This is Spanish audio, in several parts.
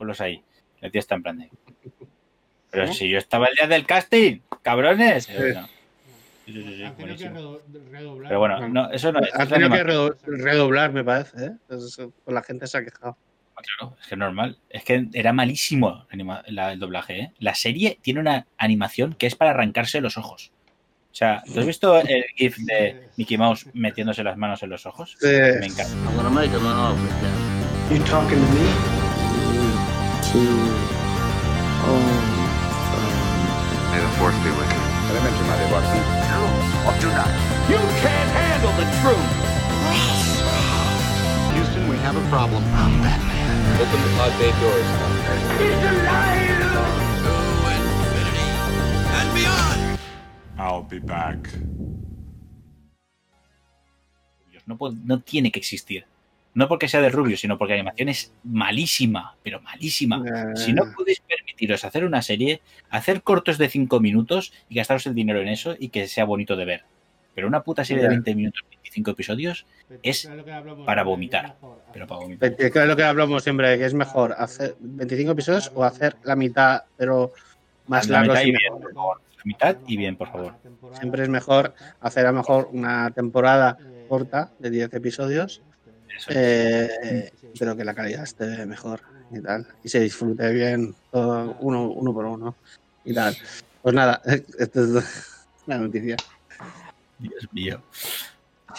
ponlos ahí. El tío está en plan de. Pero si yo estaba el día del casting, cabrones. No. Sí, sí, sí, Han tenido que buenísimo. redo- redoblar. Pero bueno, no, eso no es. Ha es tenido que redoblar, me parece. ¿eh? Es- pues la gente se ha quejado. Claro, es que es normal. Es que era malísimo la- el doblaje. ¿eh? La serie tiene una animación que es para arrancarse los ojos. O sea, ¿tú has visto el GIF de Mickey Mouse metiéndose las manos en los ojos? Sí. Me encanta. I'm gonna make him an offer again. You talking to me? May the force be with you. You can't handle the truth. Houston, we have a problem. I'm Batman. Open the pod bay doors. He's alive. To infinity and beyond. I'll be back. No, puede- no tiene que existir. No porque sea de Rubio, sino porque la animación es malísima, pero malísima. Eh, Si no podéis permitiros hacer una serie, hacer cortos de 5 minutos y gastaros el dinero en eso y que sea bonito de ver. Pero una puta serie de Ya. 20 minutos, 25 episodios, es para vomitar. pero para vomitar. Es lo que hablamos siempre, que es mejor hacer 25 episodios o hacer la mitad, pero más La largos mitad y y bien, mejor. por favor. La mitad y bien, por favor. Siempre es mejor hacer a lo mejor una temporada corta de 10 episodios. Eh, pero que la calidad esté mejor y tal. Y se disfrute bien todo uno, uno por uno y tal. Pues nada, esto es la noticia. Dios mío.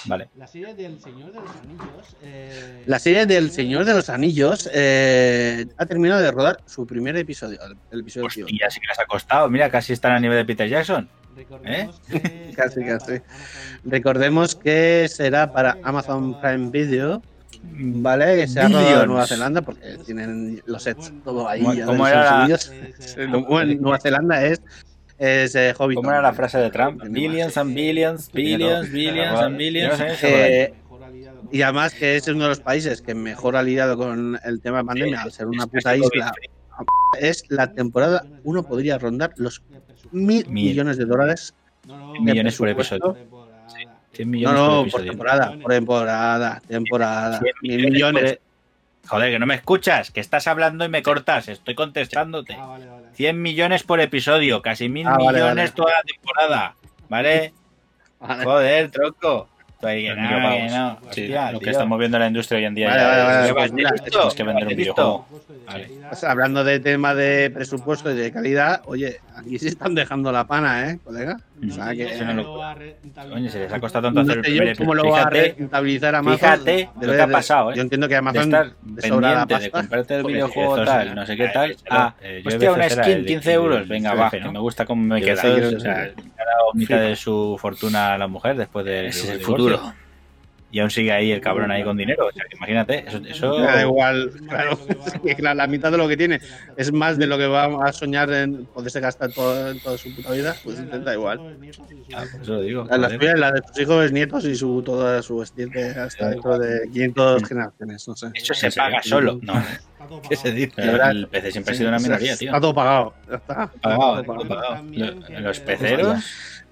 Vale. La serie del Señor de los Anillos. eh, La serie del Señor de los Anillos eh, ha terminado de rodar su primer episodio, el, episodio. Hostia, sí que les ha costado. Mira, casi están a nivel de Peter Jackson. Recordemos ¿Eh? que Casi, será casi. para Amazon. Recordemos que será para Amazon Prime Video, ¿vale? Que se ha rodado en. Nueva Zelanda porque tienen los sets todo ahí. ¿Cómo- ya cómo de era la- en Nueva Zelanda es, es eh. ¿Cómo era la frase de Trump? Billions and billions, billions, billions and billions. Eh, Y además que es uno de los países que mejor ha lidiado con el tema de pandemia, al ser una puta isla, es la temporada, uno podría rondar los mil Mil. millones de dólares. No, no, millones por episodio. temporada. 100 No, millones no, por por episodio. temporada, por temporada, temporada. 100 Mil millones. por- e- Joder, que no me escuchas, que estás hablando y me cortas, estoy contestándote. Ah, vale, vale. 100 millones por episodio, casi mil Ah, vale, millones vale. toda la temporada, ¿vale? Vale. Joder, tronco. Tú ahí, que Los no, que videopagos. no. Sí, Hostia, lo que tío. estamos viendo en la industria hoy en día hablando de tema de presupuesto y de calidad, oye, aquí se están dejando la pana, ¿eh, colega? O sea que, Eso no lo- lo va a rentabilizar. Coño, se les ha costado tanto no hacer sé yo cómo lo va a Fíjate, rentabilizar Amazon. fíjate Debe lo que ha de- pasado, ¿eh? Yo entiendo que de Amazon estar de pendiente de comprarte el videojuego tal, eh, no sé qué eh, tal. eso, Ah, eh, hostia, de una skin, el- 15 el- euros. Venga, va, que me gusta cómo me Que queda. O sea, le ha dado mitad de su fortuna a la mujer después del Ese es el divorcio. futuro. Y aún sigue ahí el cabrón ahí con dinero. O sea, que imagínate, eso, da igual, claro, es que, la mitad de lo que tiene es más de lo que va a soñar en poderse gastar todo, en toda su puta vida, pues da igual. Ah, eso lo digo. La, suya, la de sus hijos, nietos y su toda su estirpe hasta dentro de 500 generaciones, no sé. Eso se paga solo. No, ¿qué se dice? El PC siempre ha sido una minoría, tío. Está todo pagado. ya está. Pagado, Todo pagado. Lo- Los peceros.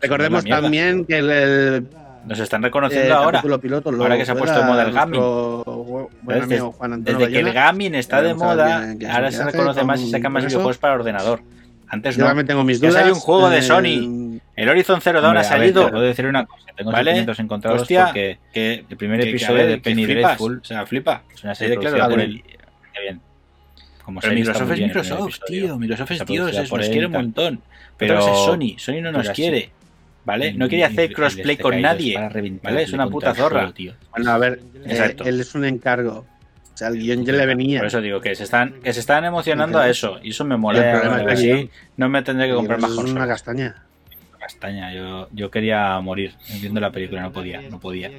Recordemos también que el, el Nos están eh, reconociendo ahora. piloto lo ahora que se ha puesto de moda el nuestro bu- Buen Desde- amigo Juan que el gaming está de moda, ahora se reconoce más y con- saca más eso. videojuegos para ordenador. Antes Yo no. también tengo mis dudas. salió un juego de eh, Sony. El Horizon Zero Dawn ha ver, salido. puedo decir una cosa. Tengo ¿Vale? sentimientos encontrados Hostia, porque que el primer episodio de Penny. Dreadful O sea, flipa. es una Sí, serie claro, producida por. Está bien. Como Pero Microsoft es el Microsoft, tío. Microsoft es Dios, nos quiere un montón. Pero- es Sony. Sony no nos quiere. ¿Vale? No y- hacer y crossplay este con nadie. Es una puta zorra. tío. Bueno, a ver, eh, Exacto. él es un encargo. O sea, el guion ya le venía. Por eso digo que se están, que se están emocionando a eso. Y eso me mola. es que no me tendré que comprar más es una castaña. Castaña. Yo, yo quería morir viendo la película. No podía. No podía.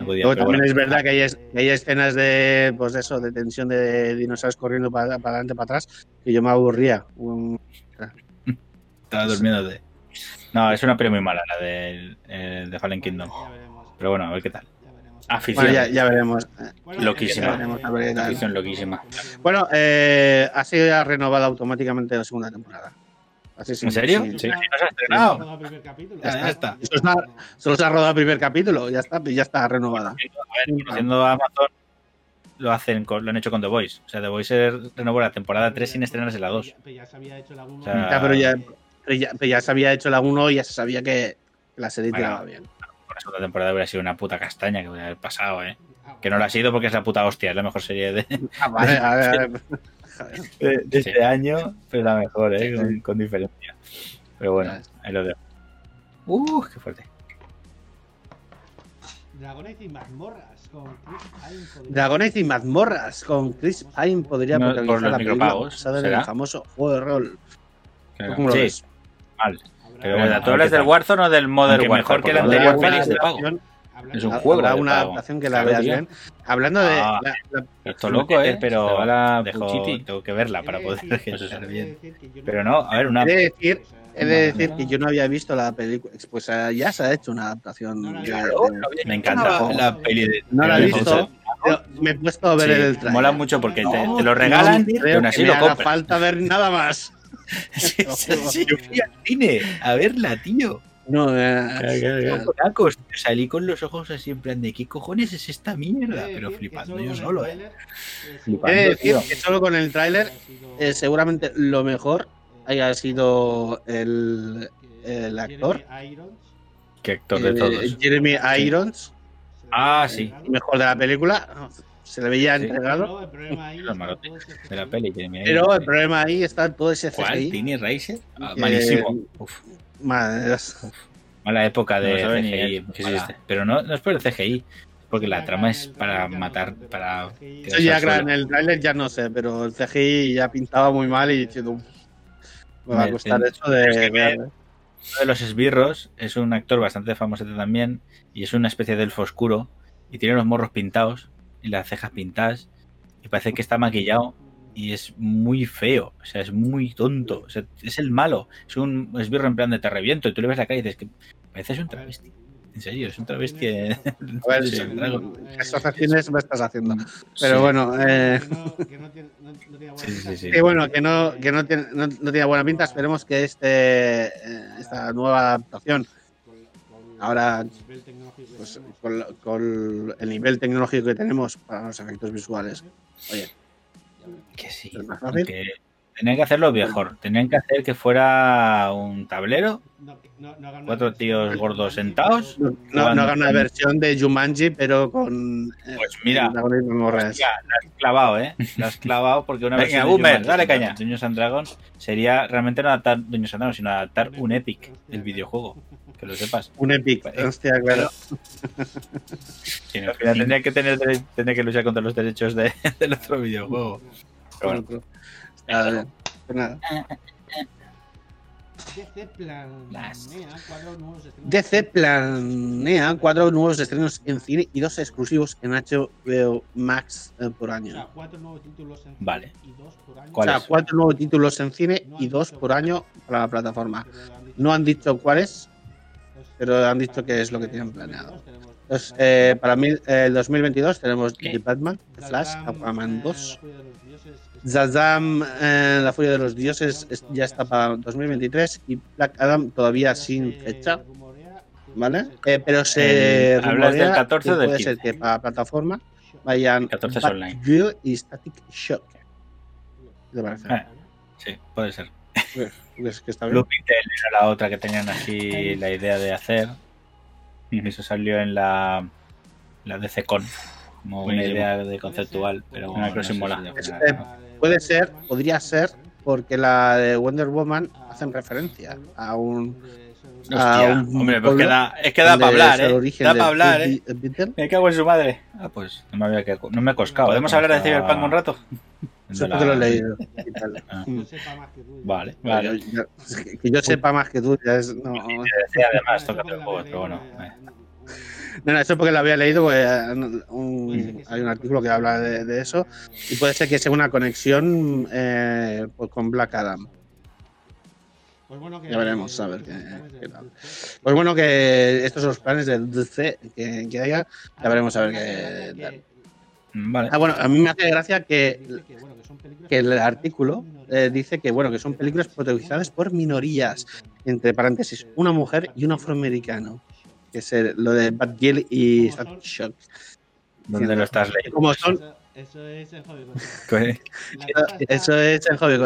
No podía. Luego también bueno. es verdad que hay, es- que hay escenas de, pues de eso, de tensión de dinosaurios corriendo para, para adelante, para atrás, que yo me aburría. Estaba durmiéndote. No, es una peli muy mala la del eh, de Fallen Kingdom. Pero bueno, a ver qué tal. Afición. Bueno, ya, ya veremos. Loquísima. Ya veremos a ver qué tal. Afición loquísima. Bueno, eh, ha sido renovada automáticamente la segunda temporada. Así ¿En serio? sí. Sí. ¿No se ha estrenado? Ya, Ya está. Solo se ha- rodado el primer capítulo, ya está, ya está renovada. A ver, conociendo a Amazon, lo hacen con- lo han hecho con The Voice. O sea, The Voice renovó la temporada 3 sin estrenarse la 2. Pero ya se había hecho la 1. O sea, Ya, pero, ya, pero, ya, pero ya se había hecho la 1 y ya se sabía que la serie Bueno. tiraba bien. Por la segunda temporada hubiera sido una puta castaña que hubiera haber pasado, ¿eh? Que no lo ha sido porque es la puta hostia, es la mejor serie de, Ah, vale, a ver, a ver. De- de Sí. este año, pero la mejor, ¿eh? Sí. Con, con diferencia. Pero bueno, ahí lo dejo. Uh, qué fuerte. Dragonite y mazmorras con Chris Pine. podría- Dragonite y mazmorras con Chris Pine podría No, protagonizar por los la película micropagos, basada en el famoso juego de rol. Claro. ¿Cómo lo Sí. ves? Mal. Pero bueno, bueno, a ¿tú ver hablas qué del. Warzone o del Modern Warfare? mejor que la el anterior es de pago. hablando Es un juego habrá de una adaptación que la veas bien. Hablando de. Ah. la- la- Esto loco, ¿eh? Pero la dejo- Puchiti. tengo que verla para He de poder decir- bien. yo Pero no, a ver, una- he de decir, he de decir que yo no había visto la película. Pues eh, ya se ha hecho una adaptación. No la de- Me encanta No, la peli de. no la he visto, pero me he puesto a ver Sí, el trailer. mola mucho porque te, No, te lo No regalan y creo aún así lo compras. falta ver nada más. Sí, sí, sí, yo fui al cine a verla, tío. No, eh, Conacos, salí con los ojos así en plan de ¿qué cojones es esta mierda? Pero flipando yo solo, eh. eh, Flipando, tío. que solo con el tráiler eh, seguramente lo mejor haya sido el, el actor, Jeremy Irons, Qué actor de eh, todos. Jeremy Irons, Ah, sí. mejor de la película. Se le veía Sí. entregado. Pero el problema ahí Los está malotes todo ese De la peli. que me- Pero el problema ahí está todo ese ¿Cuál? CGI. ¿Tiny Racer? Ah, que- malísimo. Uf, mala época No de CGI. existe. Pero no, no es por el CGI, porque la trama es para matar, para... Eso ya en el tráiler ya no sé, pero el CGI ya pintaba muy mal y diciendo, me va a costar en- eso de es que me- ver. Uno de los esbirros es un actor bastante famoso también y es una especie de elfo oscuro y tiene los morros pintados y las cejas pintadas y parece que está maquillado y es muy feo, o sea, es muy tonto, o sea, es el malo, es un esbirro en plan de te reviento y tú le ves la cara y dices que pareces un travesti. En serio, es un travesti. eh. A ver, Sí, sí, Dragon. Eh, ¿qué asociaciones me estás haciendo? Sí. Pero bueno, eh, Que no, que no tiene, no, no tiene buena Sí, sí, pinta. sí. que bueno, que no, que no tiene, no, no tiene buena pinta. Esperemos que este, eh, esta nueva adaptación, Ahora, pues, con, el nivel tecnológico que tenemos para los efectos visuales, oye, Que sí. es más fácil. Que tenían que hacerlo mejor. Tenían que hacer que fuera un tablero, cuatro tíos gordos sentados. No, no, hagan una versión de Jumanji, pero con. eh, Pues mira, la has clavado, ¿eh? La has clavado porque una Venga, boomer, Jumanji dale caña. Dungeons and Dragons sería realmente no adaptar Dungeons and Dragons, sino adaptar un Epic, el videojuego. Que lo sepas. Un Epic, Vale. hostia, claro. Al final tendría que tener tendría que luchar contra los derechos de- del otro videojuego. Pero bueno, Está bien. Pues nada. DC planea cuatro nuevos estrenos. DC planea cuatro nuevos estrenos en cine y dos exclusivos en HBO Max eh, por O sea, año. cuatro nuevos títulos en cine Vale. y dos por año. O ¿Cuál sea, cuatro nuevos títulos en cine y dos por año para la plataforma. No han dicho cuáles, pero han dicho que es lo que tienen planeado. Entonces, eh, para mí, eh, el 2022 tenemos ¿Qué? The Batman, The Flash, Aquaman eh, 2. Zazam, eh, La Furia de los Dioses, es- ya está para 2023 y Black Adam todavía sin fecha, ¿vale? Eh, pero se Eh, hablas del rumorea 14 que del puede ser 15? que para plataforma vayan 14 es online. Y Static Shock. ¿Qué te parece? Eh, sí, puede ser. ¿Ves que está bien? Blue Beetle era la otra que tenían así la idea de hacer. Y eso salió en la, la DCCon. Como una idea de conceptual, pero Una no sé si Este, Puede ser, podría ser, porque la de Wonder Woman hacen referencia a un. A Hostia, un hombre, pues queda, es que da para hablar, es el ¿eh? origen Da de para hablar, ¿eh? Me cago en su madre. Ah, pues no me, había que- no me he coscado. ¿Podemos ¿eh? hablar de Cyberpunk un rato? Eso No porque lo he la- leído. y tal. Ah. Mm. Vale, Vale, vale. yo- yo- que yo sepa más que tú, ya es. No, no, Sí, además, toca el juego, pero bueno. eh. no, eso porque lo había leído, porque, eh, un- hay un artículo que habla de, de eso, y puede ser que sea una conexión eh, pues con Black Adam. Ya veremos, a ver qué, qué tal. Pues bueno, que estos son los planes del DC que, que haya, ya veremos a ver qué tal. Vale. Ah, bueno, a mí me hace gracia que, que el artículo eh, dice que bueno que son películas protagonizadas por minorías, entre paréntesis, una mujer y un afroamericano, que es el- lo de Bad Girl y Shock. ¿Dónde lo estás leyendo? Como son, Eso es en hobby está- Eso es en hobby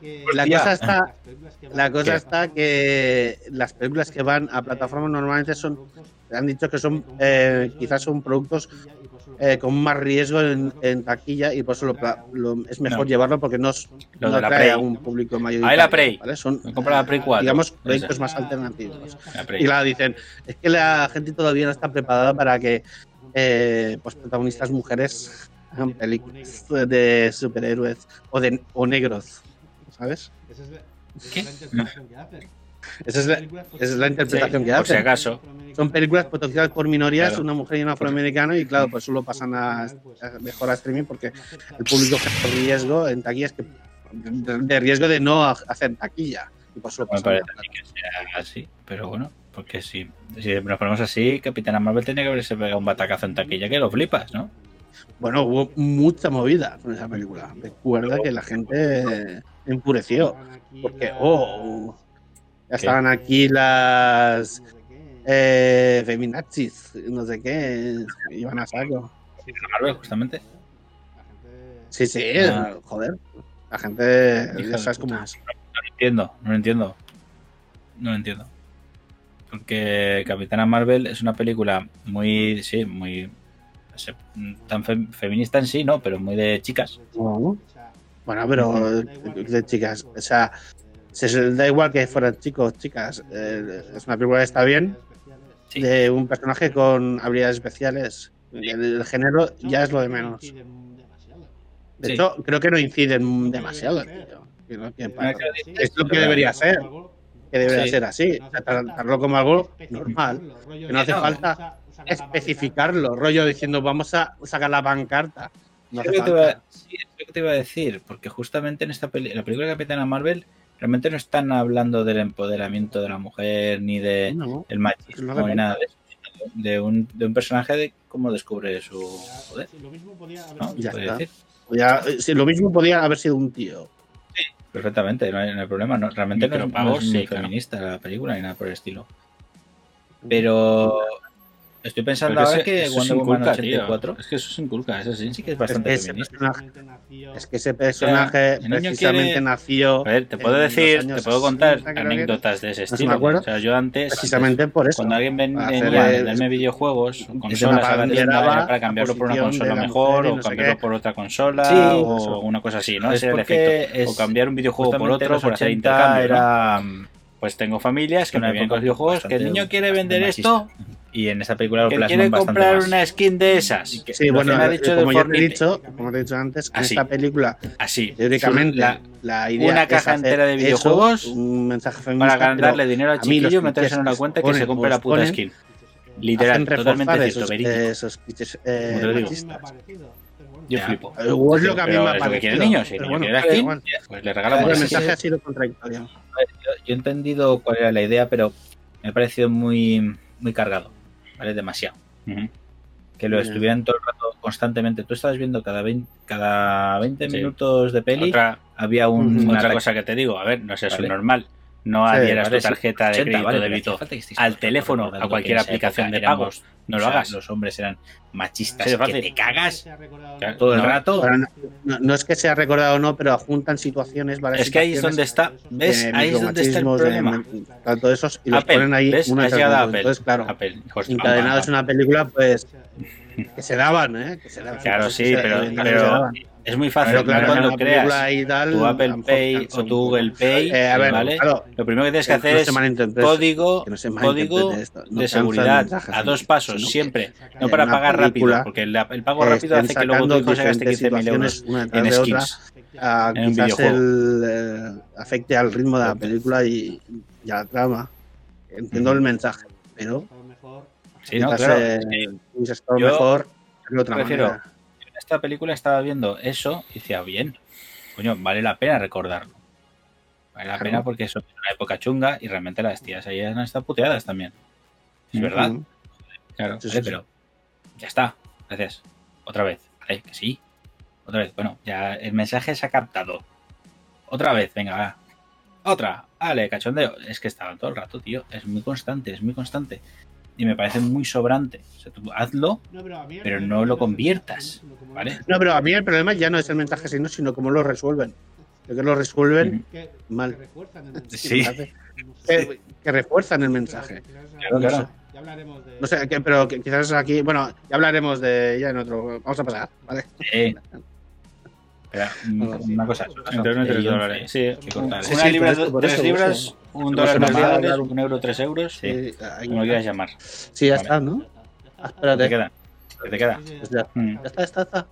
que- La cosa está, las películas que van la cosa a- está que las películas que van a plataformas normalmente son, han dicho que son, eh, quizás son productos eh, con más riesgo en, en taquilla y por eso lo es mejor No. llevarlo porque no, no de la Play. a un público mayor. Ahí la Play. Son, Me compro la Play 4. digamos, proyectos más alternativos. La. Y la dicen, es que la gente todavía no está preparada para que eh, pues protagonistas mujeres películas de superhéroes o de o negros, ¿sabes? Esa es la- esa ¿Qué? es la interpretación que hacen. Esa es la, esa es la interpretación Sí, que por si hacen. acaso. Son películas potenciadas por minorías, Claro. una mujer y un afroamericano, y claro, pues solo pasan a, a- mejor a streaming porque el público que de riesgo en taquilla es que de, riesgo de no ha- hacer taquilla. Y por eso pasan a- parece a mí que sea así, pero bueno, porque si, si nos ponemos así, Capitana Marvel tenía que haberse pegado un batacazo en taquilla que lo flipas, ¿no? Bueno, hubo mucha movida con esa película. Recuerda que la gente enfureció. Porque, oh, ya estaban aquí las eh, feminazis, no sé qué, iban a saco. Marvel, justamente. Sí, sí, Ah. joder. La gente, sabes cómo es. No lo entiendo, no lo entiendo. No lo entiendo. Porque Capitana Marvel es una película muy, sí, muy... sé, tan fe- feminista en sí, ¿no? Pero muy de chicas. Bueno, pero de chicas, o sea, se- da igual que fueran chicos, chicas. eh, es una película que está bien, Sí. de un personaje con habilidades especiales. El, el género ya es lo de menos. De Sí. hecho, creo que no inciden demasiado, tío. Creo que es lo que debería ser, que debería Sí. ser así. O sea, tratarlo como algo normal. Que no hace falta especificarlo, rollo diciendo vamos a sacar la pancarta. No sí, es lo que te iba a decir, porque justamente en esta peli la película de Capitana Marvel realmente no están hablando del empoderamiento de la mujer ni de No, el No machismo ni nada de eso, de un, de un personaje de cómo descubre su poder, Lo mismo podía haber Ya está. decir. ya, sí, lo mismo podía haber sido un tío. Perfectamente, no hay, no hay problema. No, realmente no es, es sí, ni claro. feminista la película ni nada por el estilo. Pero estoy pensando ahora que Wonder Woman inculca, tío. 84 Es que eso se inculca, eso sí. sí que es bastante Ese feminista. personaje, es que ese personaje precisamente quiere- nació A ver, te puedo decir, te puedo contar 60, creo que anécdotas de ese No estilo. O sea, yo antes, precisamente por eso. cuando alguien venía a venderme videojuegos, consolas a la tienda, era para cambiarlo por una consola mejor o no cambiarlo qué. por otra consola Sí, o eso. una cosa así, ¿no? Es Ese era el efecto. O es- cambiar un videojuego por otro por hacer 80 intercambio, ¿no? era Pues tengo familias que Una me vienen con videojuegos que el niño quiere vender esto. Y en esta película lo que plasman quiere bastante comprar más. una skin de esas. Y que Sí, bueno, que ha dicho de como yo te he dicho, como te he dicho antes, en Así. esta película, así, teóricamente, la- la idea una es caja hacer entera de eso, videojuegos un mensaje feminista, para pero ganarle dinero al a chiquillo, meterse en una que cuenta y que se compre la puta ponen, skin. Literal, totalmente reforzar cierto, esos, verídico. eh, esos eh, te lo digo. Yo Ya. flipo. Es lo que a mí Pero me ha que el parecido, niño, si el pero bueno, quiere skin, pues le El regalamos la mensaje skin. ha sido contradictorio. yo, yo he entendido cuál era la idea, pero me ha parecido muy, muy cargado, ¿vale? Demasiado. Que lo Ya. estuvieran todo el rato constantemente. Tú estabas viendo cada 20, cada 20 Sí. minutos de peli, Otra, había un, otra ataque. cosa que te digo, a ver, no sé, eso Vale. es normal. No Sí, adhieras Vale, tu tarjeta de 80, crédito vale, débito al teléfono, a cualquier aplicación de éramos- pagos. No o lo sea, hagas. Los hombres eran machistas Sí, que te cagas Claro, todo el no. rato. No, no- es que sea recordado o no, pero juntan situaciones. Es que ahí es donde está, ¿ves? de Ahí es donde está el de problema. men- tanto esos y los Apple, ponen ahí ¿ves? una de. Apple. Entonces, claro, Apple, hijos de encadenado es una película, pues que se daban, ¿eh? Que se daban. Claro, sí, pero, pero daban. Es muy fácil. Pero claro, cuando creas y tal, tu a Apple Pay o tu. Google Pay, Eh, a ver, ¿vale? claro, Lo primero que tienes que que hacer no es código, que no se código malinterprete esto, no de seguridad a dos pasos, siempre. No para pagar rápido, porque el, el pago eh, rápido hace que luego tu hijo se gaste 15.000 diferentes euros en otra, skins. a en un quizás el, eh, afecte al ritmo de la película y, y a la trama. Entiendo el mensaje, pero Sí, no, quizás claro. eh, estado Yo mejor otra prefiero- esta película estaba viendo eso y decía, bien, coño, vale la pena recordarlo. Vale la Claro. pena porque eso es una época chunga y realmente las tías ahí han estado puteadas también. Es verdad. Claro, Sí, vale, sí, sí. pero ya está. Gracias. Otra vez. Vale, que sí. Otra vez. Bueno, ya el mensaje se ha captado. Otra vez, venga, va. Otra. Vale, cachondeo. Es que estaban todo el rato, tío. Es muy constante, es muy constante. Y me parece muy sobrante. O sea, tú hazlo, No, pero, no lo conviertas, ¿vale? No, pero a mí el problema ya no es el mensaje, sino, sino cómo lo resuelven. Lo que lo resuelven Que, Mal. que refuerzan el mensaje. Sí. que, que refuerzan el mensaje. Claro, claro. Ya hablaremos de. No sé, que- pero que quizás aquí, bueno, ya hablaremos de ya en otro. Vamos a pasar, ¿vale? Eh. Sí. una cosa. Entre uno y tres Eh, dólares. Sí, hay que cortar. Sí, Una sí, libra, por tres eso, libras, un dólar, a dólares, un- euro, tres euros. Sí, como lo quieras llamar. Sí, ya Vale. está, ¿no? Ah, ¿Qué te espérate. queda? ¿Qué te queda? Sí, sí, Pues ya. Mm. Ya está, está, está.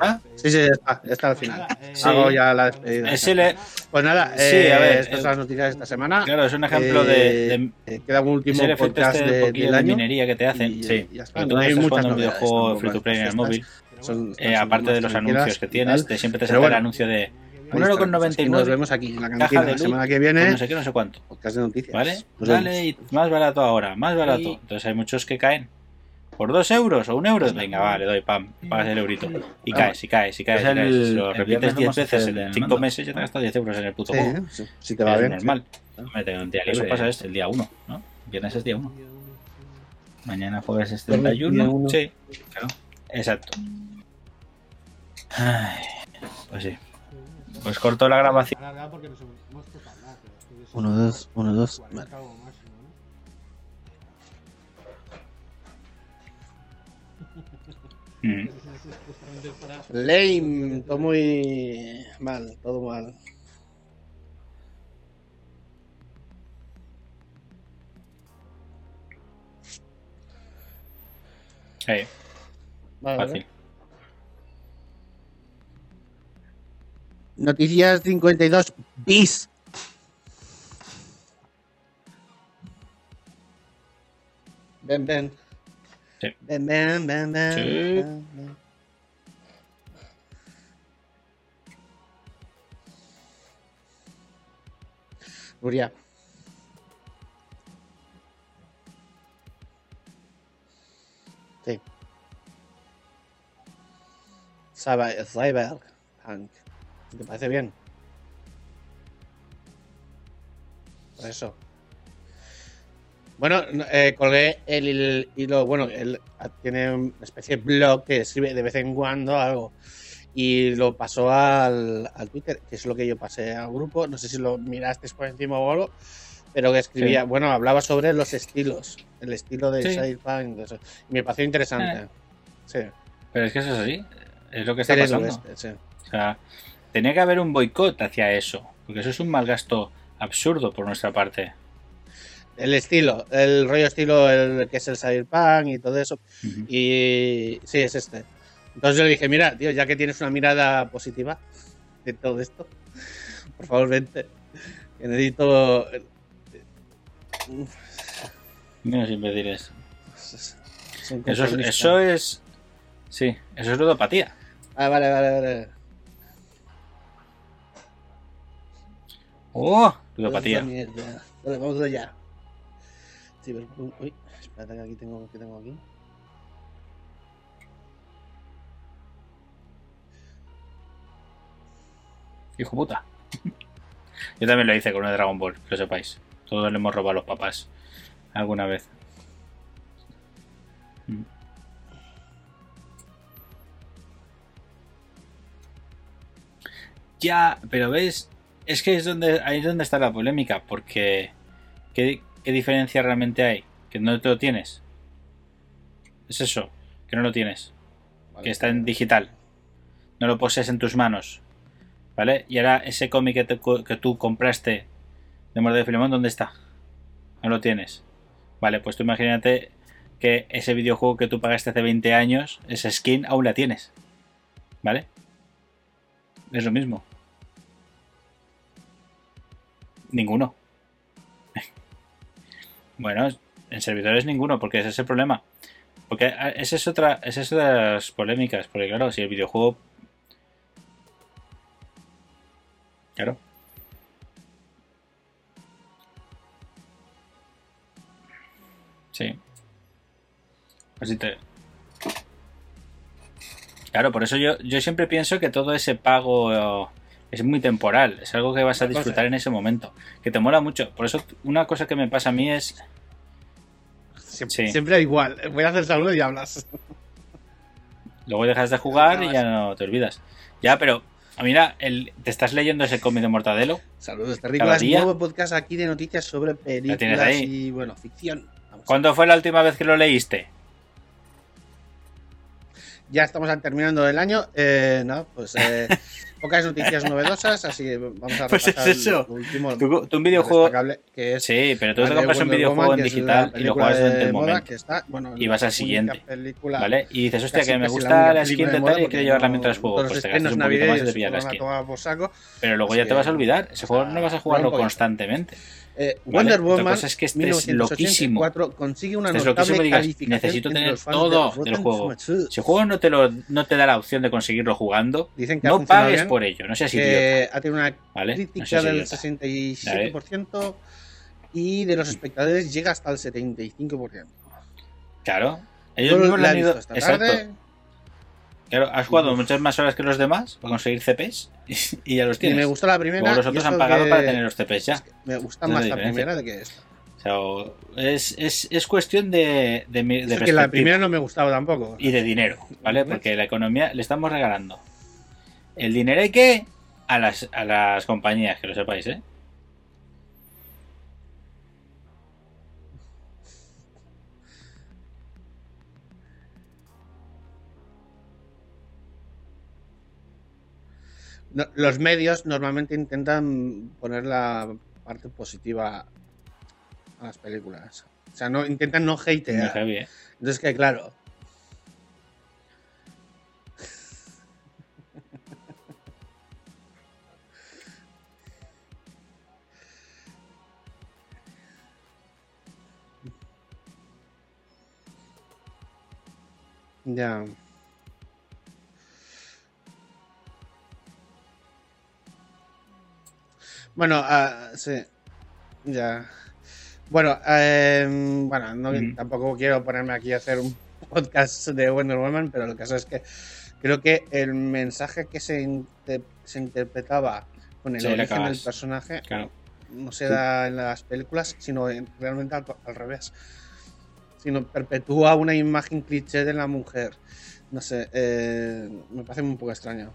¿Ah? Sí, sí, ya está, ya está al Pues final. eh, Hago ya la despedida. Le- Pues nada, Sí, eh, a ver, estas eh, son las noticias de esta semana. Claro, es un ejemplo de, de- Eh, queda un último podcast este de- del de minería que te hacen. Y, sí. eh, ya está. No hay muchas un videojuego free to play en el móvil. Son- eh, aparte de los anuncios que tienes, te siempre te sale el bueno, anuncio de Ahí un euro está, con pues aquí Nos 99, vemos aquí en la caja cantina de la semana que viene. no sé qué, no sé cuánto. Podcast de noticias. ¿Vale? Dale, y más barato ahora, más barato. Y- Entonces hay muchos que caen. ¿Por dos euros o un euro? Venga, vale, doy, pam, pagas el eurito. Y caes, y caes, y caes, y Es el- caes. Si lo el repites viernes 10 vamos a hacer veces el en del 5 mando. meses, ya te has gastado 10 euros en el puto Sí, juego. sí, si te va es bien. normal. Hombre, tengo un día Eso pasa este, el día 1, ¿no? Viernes es día 1. Mañana jueves es Día 31. uno. Sí, Claro. exacto. Ay, pues sí. Pues corto la grabación. Uno, dos, uno, dos. 40 o máximo, ¿no? Mm. Lame, todo muy mal, todo mal. Eh, Vale, fácil. Noticias 52 bis. Ven, ven. Sí. Ven, ven, ven, ven. Sí. ven, ven. Sí. Cyberpunk. ¿Te parece bien? Por eso. Bueno, no, eh, colgué el hilo. Bueno, él tiene una especie de blog que escribe de vez en cuando algo. Y lo pasó al, al Twitter, que es lo que yo pasé al grupo. No sé si lo miraste por encima o algo. Pero que escribía, Sí. bueno, hablaba sobre los estilos. El estilo de Sí. Eso. Y me pareció interesante. Eh. Sí. Pero es que eso es así. Es lo que está pasando. oeste, sí. O sea, tenía que haber un boicot hacia eso. Porque eso es un mal gasto absurdo por nuestra parte. El estilo, el rollo estilo el que es el Cyberpunk y todo eso. Y sí, es este. Entonces yo le dije, mira, tío, ya que tienes una mirada positiva de todo esto, por favor, vente. Que necesito. Menos imbéciles. Son Eso es, eso es. Sí, eso es ludopatía. Ah, vale, vale, vale. ¡Oh! Ludopatía. Vale, vamos allá. Cyberpunk. Uy, espérate que aquí tengo, que tengo aquí. Hijo puta. Yo también lo hice con un Dragon Ball, que lo sepáis. Todos le hemos robado a los papás. Alguna vez. Mm. Ya, pero ves, es que es donde ahí es donde está la polémica, porque ¿qué, qué diferencia realmente hay? Que no te lo tienes. Es eso, que no lo tienes, Vale. que está en digital. No lo posees en tus manos. ¿Vale? Y ahora ese cómic que, te que tú compraste de Morde de Filemón, ¿dónde está? No lo tienes. Vale, pues tú imagínate que ese videojuego que tú pagaste hace 20 años, esa skin aún la tienes. ¿Vale? Es lo mismo. Ninguno. bueno, en servidores ninguno, porque ese es el problema. Porque ah, esa es otra, esa es otra de las polémicas, porque claro, si el videojuego Claro. Sí. Así te. Claro, por eso yo, yo siempre pienso que todo ese pago es muy temporal. Es algo que vas a disfrutar en ese momento. Que te mola mucho. Por eso, una cosa que me pasa a mí es. Siempre, Sí. siempre igual. Voy a hacer saludos y hablas. Luego dejas de jugar y ya no te olvidas. Ya, pero, mira, el, te estás leyendo ese cómic de Mortadelo. Saludos, terrícolas. Nuevo podcast aquí de noticias sobre películas ahí. y, bueno, ficción. Vamos. ¿Cuándo fue la última vez que lo leíste? Ya estamos terminando el año. Eh, no, pues eh, pocas noticias novedosas, así que vamos a Pues repasar es eso. lo último. Tú, tú un videojuego. que es Sí, pero tú te de compras un videojuego Woman, en digital y lo juegas durante de el momento. que está, bueno, Y vas al siguiente, película- ¿Vale? Y dices, hostia, casi- que me gusta la skin de de tal y quiero llevarla mientras juego. Pues te gastas un poquito más y te navideños pillas la skin. Pero luego ya te vas a olvidar. Ese juego no vas a jugarlo constantemente. Eh, Vale, Wonder otra Woman cosa es que loquísimo. 1984 consigue una Estés notable loquísimo calificación necesito tener todo de del juego. Si el juego no te, lo, no te da la opción de conseguirlo jugando, Dicen que ha no pagues bien, por ello. No seas idiota. ha tenido una ¿Vale? No crítica seas del idiota. 67% y de los espectadores llega hasta el 75%. Claro. Ellos la lo han ido. Exacto. tarde. Claro, has jugado muchas más horas que los demás para conseguir CPs y ya los Y tienes. me gustó la primera. Luego los y otros han pagado que- para tener los CPs ya. es que Me gusta es más la primera de que esta. O sea, es, es, es cuestión de, de, Eso que la primera no me gustaba tampoco. y de dinero, ¿vale? Porque la economía le estamos regalando. El dinero hay que a las, a las compañías, que lo sepáis, ¿eh? No, los medios normalmente intentan poner la parte positiva a las películas. O sea, no intentan no hatear. Entonces, que claro. Ya. Bueno, ah, sí. Ya. Bueno, eh, bueno, no- Mm. tampoco quiero ponerme aquí a hacer un podcast de Wonder Woman, pero el caso es que creo que el mensaje que se, inte- se interpretaba con el Sí, origen del personaje Claro. no se da en las películas, sino en- realmente al, al revés. Sino perpetúa una imagen cliché de la mujer. No sé, eh, me parece un poco extraño.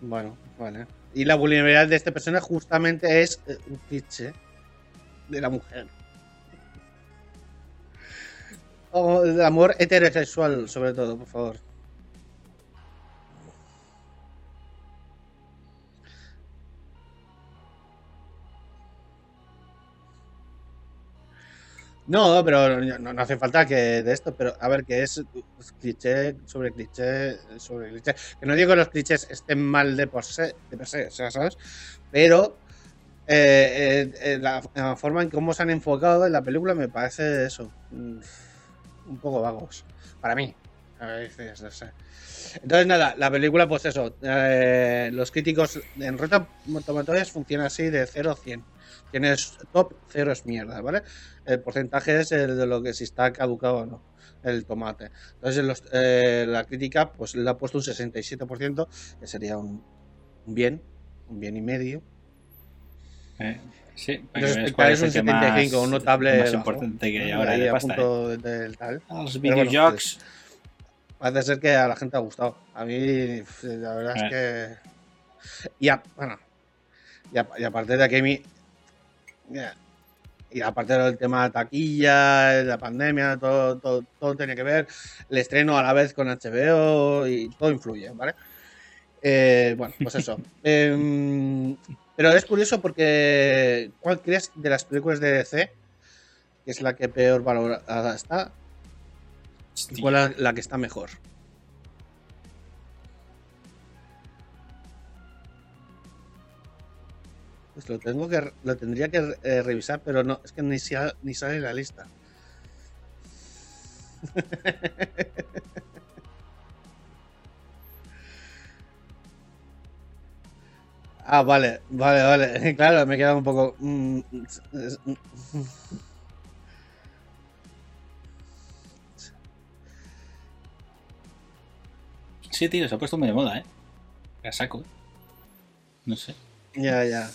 Bueno, vale. Y la vulnerabilidad de este personaje justamente es eh, un cliché de la mujer. O del amor heterosexual, sobre todo, por favor. No, pero no, no hace falta que de esto, pero a ver, que es cliché sobre cliché sobre cliché. Que no digo que los clichés estén mal de por se, de per se, ¿sabes? Pero eh, eh, eh, la, forma en cómo se han enfocado en la película me parece eso. mm, Un poco vagos. Para mí. A veces, no sé. Entonces, nada, la película, pues eso. los críticos en Rotten Tomatoes funciona así de 0 a 100. Tienes top, 0 es mierda, ¿vale? El porcentaje es el de lo que si está caducado o no, el tomate. Entonces, los- eh, la crítica, pues le ha puesto un 67%, que sería un, un bien, un bien y medio. Eh, Sí, cuál espectadores es un el que más- 75, un notable. más bajo. importante que ahora de pasta. ¿eh? punto del tal. A Los bueno, videojuegos. Parece ser que a la gente ha gustado. A mí, la verdad es que. Y, a- bueno, y, a- y aparte de que a mí. Y aparte del tema de taquilla, la pandemia, todo, todo, todo tiene que ver. El estreno a la vez con HBO y todo influye, ¿vale? Eh, bueno, pues eso. Em, pero es curioso porque. ¿Cuál crees de las películas de DC? Que es la que peor valorada está. ¿Y ¿Cuál es la que está mejor? Pues lo tengo que lo tendría que eh, revisar, pero no, es que ni, ni sale la lista. Ah, vale, vale, vale. Claro, me he quedado un poco. mm, es- mm, Sí, tío, se ha puesto muy de moda, ¿eh? La saco. ¿eh? No sé. Ya, ya.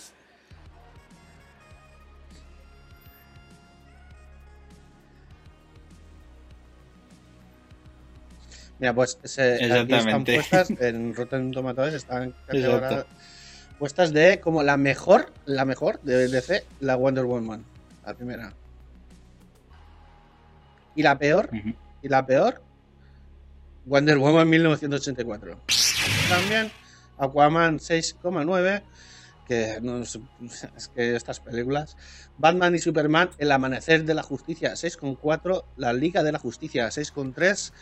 Mira, pues se, aquí están puestas en Rotten Tomatoes, están puestas de como la mejor, la mejor de DC, la Wonder Woman, la primera. Y la peor, y la peor, Wonder Woman 1984. También Aquaman 6,9, que no es, es que estas películas. Batman y Superman, El Amanecer de la Justicia 6,4, La Liga de la Justicia 6,3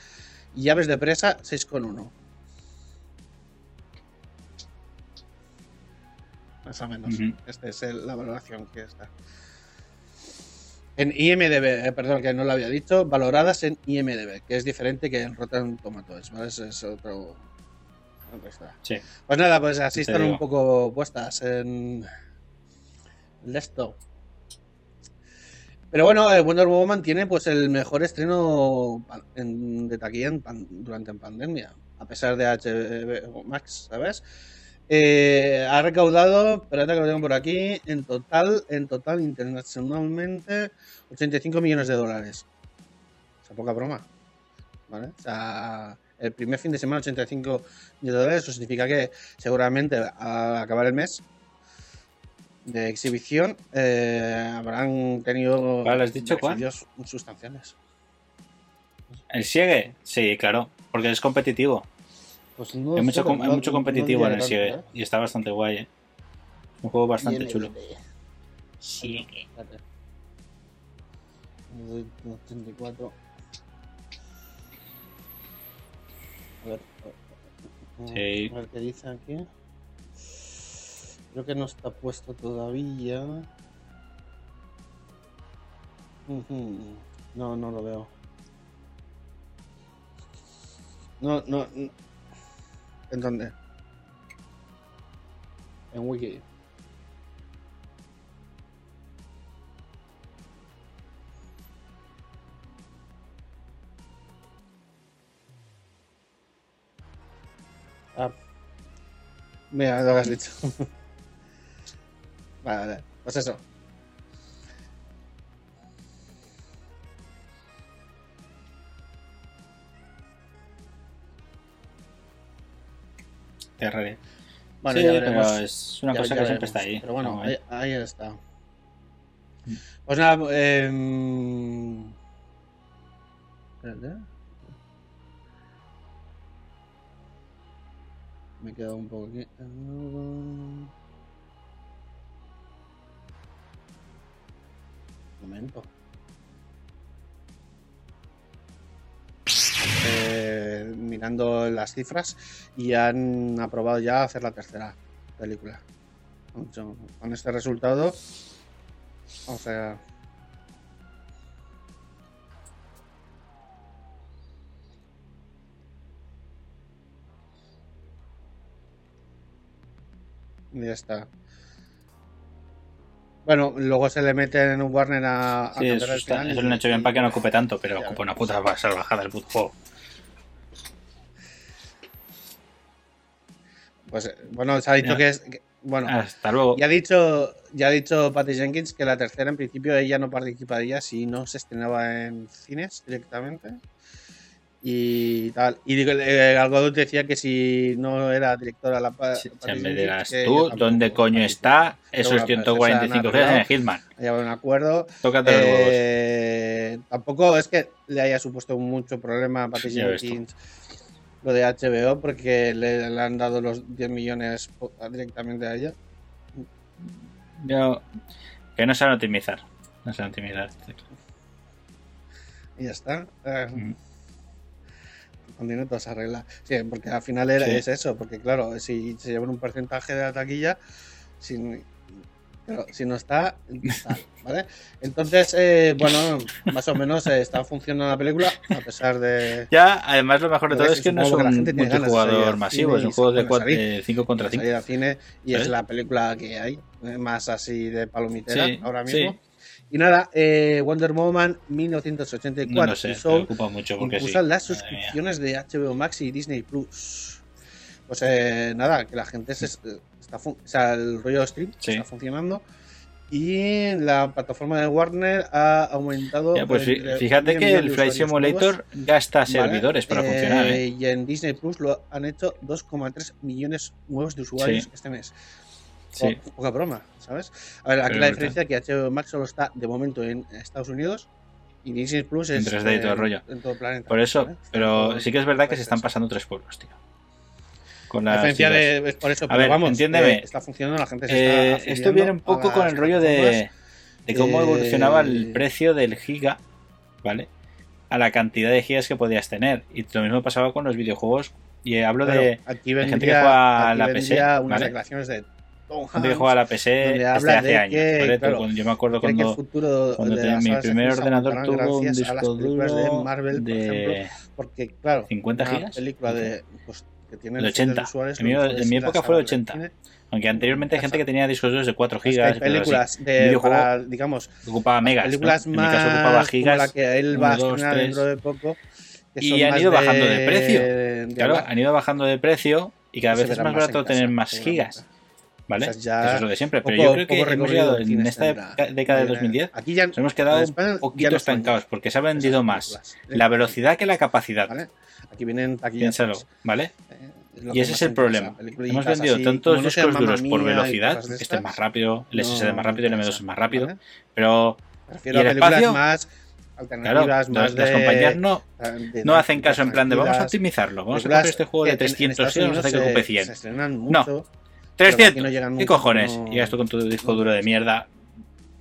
y Llaves de Presa 6,1. Más o menos. Esta es el- la valoración que está. En IMDB, eh, perdón, que no lo había dicho, valoradas en IMDB, que es diferente que en Rotten Tomatoes, ¿vale? Es otro. Sí. Pues nada, pues así están un poco puestas en esto. Pero bueno, eh, Wonder Woman tiene pues el mejor estreno en- de taquilla en durante en pandemia, a pesar de HBO Max, ¿sabes? Eh, ha recaudado, espérate que lo tengo por aquí, en total, en total internacionalmente 85 millones de dólares. O sea, poca broma. ¿Vale? O sea, el primer fin de semana 85 millones de dólares, eso significa que seguramente al acabar el mes de exhibición eh, habrán tenido ¿Cuál has dicho, cuál? sustanciales. ¿El Sigue? Sí, claro, porque es competitivo. Pues no hay mucho, hay mucho competitivo en el ¿eh? y está bastante guay, ¿eh? Un juego bastante chulo. Espérate. 84. A ver. Sí. A ver qué dice aquí. Creo que no está puesto todavía. No, no lo veo. No, no. no. ¿En dónde? En Wiki. Ah. Mira lo has dicho. vale, vale. Pues eso. Qué raro. Bueno, sí, ya pero es una Ya- cosa ya que siempre veremos. está ahí. Pero bueno, ahí, ahí está. Pues nada, eh... espérate. Me he quedado un poco aquí. Un momento. Eh, mirando las cifras y han aprobado ya hacer la tercera película. Con este resultado, o sea, ya está. Bueno, luego se le mete en un Warner a, Sí, eso, el está, final eso y- lo han hecho bien para que no ocupe tanto, pero ocupa una puta salvajada el puto juego. Pues eh, bueno, se ha dicho que es. que- bueno, Hasta luego. ya ha dicho, ya ha dicho Patty Jenkins que la tercera en principio ella no participaría si no se estrenaba en cines directamente. Y tal. Y digo, eh, Algodón decía que si no era directora la Si Patty me dirás tú dónde coño está esos bueno, pero eso se han 145 gigas en. Hitman. Haya un acuerdo. Tócate los huevos. Eh, tampoco es que le haya supuesto mucho problema a Patty tú. Jenkins lo de HBO porque le, le han dado los 10 millones directamente a ella. Yo, que no saben optimizar. No saben optimizar. Y ya está. Eh, Mm. Con dinero todo se arregla. Sí, porque al final era, Sí. es eso, porque claro, si se llevan un porcentaje de la taquilla, sin, Pero si no está, tal, ¿vale? Entonces, eh, bueno, más o menos eh, está funcionando la película, a pesar de. Ya, además lo mejor de todo es que no es un multijugador masivo, es un juego de pone a salir. 5 contra 5. salir al cine y ¿Sabes? es la película que hay, eh, más así de palomitera Sí, ahora sí. Y nada, eh, Wonder Woman 1984 No lo sé, Soul ocupa mucho porque sí. las suscripciones de HBO Max y Disney Plus. Pues eh, nada, que la gente se, está fun- o sea, el rollo stream Sí. está funcionando y la plataforma de Warner ha aumentado. Ya, pues fíjate que el de Flight Simulator nuevos, gasta ¿vale? servidores para Eh, funcionar, ¿eh? Y en Disney Plus lo han hecho 2,3 millones nuevos de usuarios Sí. este mes. Sí. Poca broma, ¿sabes? A ver, aquí Pero la diferencia es que HBO Max solo está de momento en Estados Unidos y Disney Plus En es 3D y todo el en- rollo. en todo el planeta. Por eso, pero sí que es verdad que se están pasando tres pueblos, tío. Con La diferencia de, es por eso, A pero ver, vamos, entiéndeme. eh, está funcionando, la gente se Eh, está esto afiliando viene un poco con el rollo de, cómo Eh, evolucionaba el precio del giga, ¿vale? A la cantidad de gigas que podías tener. Y lo mismo pasaba con los videojuegos. Y hablo Claro, de aquí de gente que vendría, juega a la vendría PC, unas ¿vale? declaraciones de Hanks, juega a la PC donde habla hace de años, claro, yo me acuerdo cuando, futuro cuando de tenía mi de primer ordenador tuvo un a disco películas de duro Marvel, por ejemplo, de porque claro, 50 una gigas. película de pues, que tiene El cientos de 80. usuarios, En mi- en mi a época fue el salas de 80. cine. Aunque anteriormente hay gente que tenía discos duros de 4 Es que gigas, hay películas de, para, digamos, ocupaba megas. ¿no? películas En mi más caso ocupaba como la gigas. que él uno, va a dos, estrenar dentro de poco. Y han más ido bajando de precio. de Claro, han ido bajando de precio y cada vez es más más barato tener más gigas. ¿Vale? O sea, ya Eso es lo de siempre. Pero poco- yo creo que hemos llegado en esta década de Vale, 2010. Aquí ya Nos hemos quedado España un poquito no estancados porque se ha vendido más la velocidad que la capacidad. ¿Vale? Aquí vienen taquillas. Piénsalo, ¿vale? eh, es Y ese es el problema. Hemos vendido así, tantos no discos duros por velocidad, esté estas, más rápido, el SSD no más rápido, el M2 interesa, es más rápido, ¿vale? pero Prefiero ¿Y el espacio? más claro, más las, de, compañías no, de- no hacen caso en plan de vamos a optimizarlo, vamos a coger este juego de en- en 300 Estados y vamos a hacer que ocupe se- 100. Se No. Mucho. pero aquí 300. no llegan ¿Qué nunca, cojones? no- Llegas tú con tu disco duro de mierda.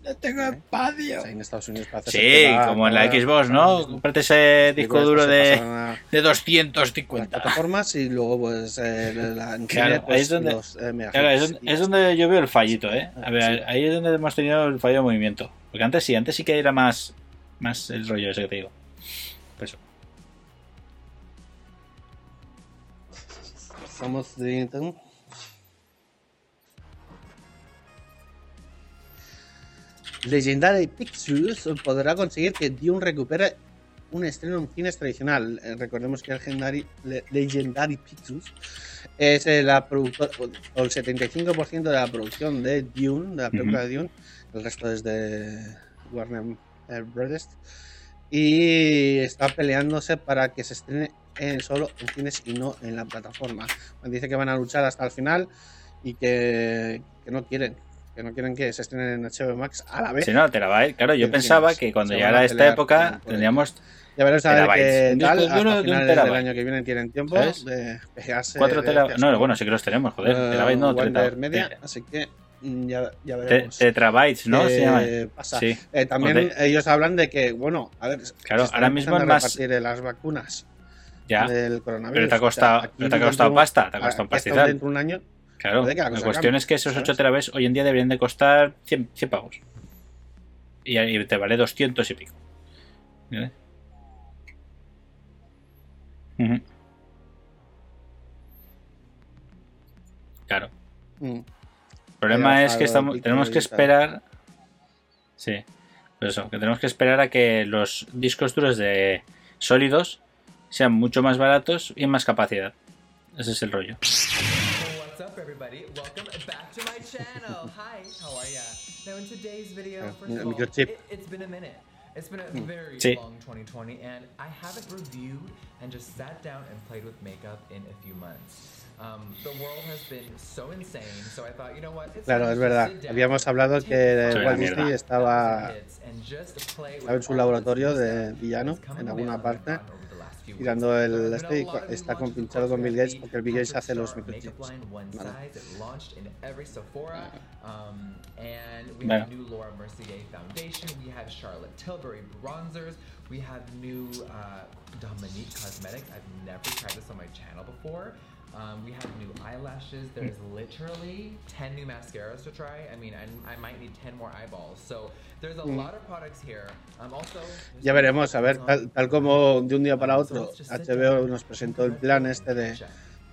No tengo ¿Eh? espacio. O sea, en Estados Unidos parece Sí, como en la Xbox, ¿no? Cómprate ese disco duro de, a- de las 250. plataformas y luego pues eh, la, en Claro, cine, ahí pues, es donde- los, eh, Claro, es, donde- es donde yo veo el fallito, ¿eh? A ver, Sí. ahí es donde hemos tenido el fallo de movimiento. Porque antes sí, antes sí que era más, más el rollo ese que te digo. Pues eso. Estamos de- Legendary Pictures podrá conseguir que Dune recupere un estreno en cines tradicional. Eh, recordemos que Legendary, Le- Legendary Pictures es eh, la productora, o el 75% de la producción de Dune, de la película de Dune. El resto es de Warner eh, Brothers. Y está peleándose para que se estrene en, solo en cines y no en la plataforma. Dice que van a luchar hasta el final y que, que no quieren. Que no quieren que se estrenen en HBO Max a la vez. Si no, terabyte. Claro, yo En pensaba que cuando llegara esta pelear época tendríamos Ya veremos a ver qué tal. Hasta de finales del terabyte. año que viene tienen tiempo ¿Sabes? de pegarse. 4 de- terabytes. No, bueno, sí que los tenemos, joder. eh, Terabytes no, Wonder treta- Media, te- así que mm, ya, ya te- veremos. tetrabytes, ¿no? Se llaman. pasa. Sí. Eh, también ellos hablan de que, bueno, a ver, Claro, ahora mismo es a más- eh, las vacunas Ya. del coronavirus. Pero te ha O sea, costado, pero te ha costado pasta, te ha costado un pastizal. Dentro de un año, Claro, la cuestión es que esos 8 ¿sabes? terabytes hoy en día deberían de costar 100, 100 pavos. Y, y te vale 200 y pico. ¿Vale? Claro. mm, El problema es que estamos, tenemos que esperar. Sí, por eso, que tenemos que esperar a que los discos duros de sólidos sean mucho más baratos y en más capacidad. Ese es el rollo. Everybody? Welcome back to my channel. Hi, how are ya? Now, in today's video, first of all, it, it's been a minute. It's been a very Sí. long 2020, and I haven't reviewed and just sat down and played with makeup in a few months. Um, the world has been so insane, so I thought, you know what? It's Claro, es verdad. Habíamos hablado que Walt. Disney estaba en su laboratorio de stuff villano that's come en alguna parte tirando el este y está compinchado con Bill Gates porque el Bill Gates hace los microchips. makeup line one Vale. size. It launched in every Sephora. Um, and we Bueno. have new Laura Mercier foundation. We have Charlotte Tilbury bronzers. We have new uh, Dominique cosmetics. I've never tried this on my channel before. Um, we have new eyelashes. There's literally 10 new mascaras to try. I mean, I, I might need 10 more eyeballs. So there's a Mm. lot of products here. Um, also, Ya veremos, a ver, tal, tal como de un día para otro HBO nos presentó el plan este de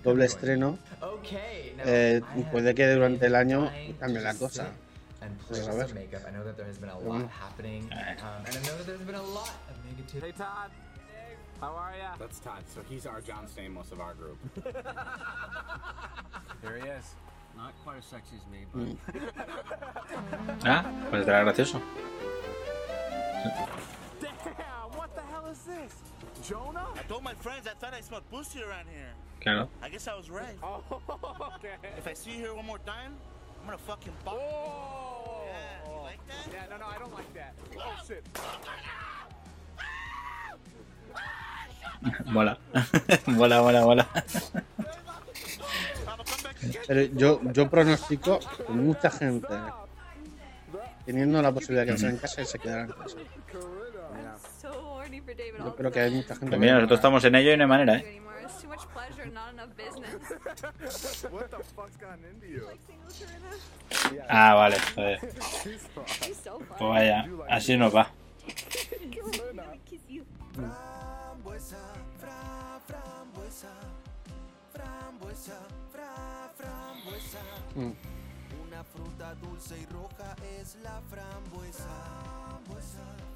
doble estreno, Okay, now, eh, puede que durante el año cambie la cosa. And play Pues a with some makeup. I know that there has been a lot happening, um, and I know that there's been a lot of negativity. Hey Todd. How are ya? That's Todd, so he's our John Stamos of our group. There he is. Not quite as sexy as me, but. Ah, pues estará gracioso. Damn, what the hell is this? Jonah? I told my friends I thought I smelled pussy around here. Claro. I guess I was right. Oh, okay. If I see you here one more time, I'm gonna fucking bop. Oh. Yeah, you like that? Yeah, no, no, I don't like that. Oh shit. Mola. mola, mola, mola. Pero yo, yo pronostico que mucha gente, teniendo la posibilidad de quedarse en casa, se quedará en casa. Yo creo que hay mucha gente Pues mira, nosotros estamos en ello y no hay manera, ¿eh? Ah, vale. joder. Pues vaya, así nos va. Mm. Una fruta dulce y roja es la frambuesa.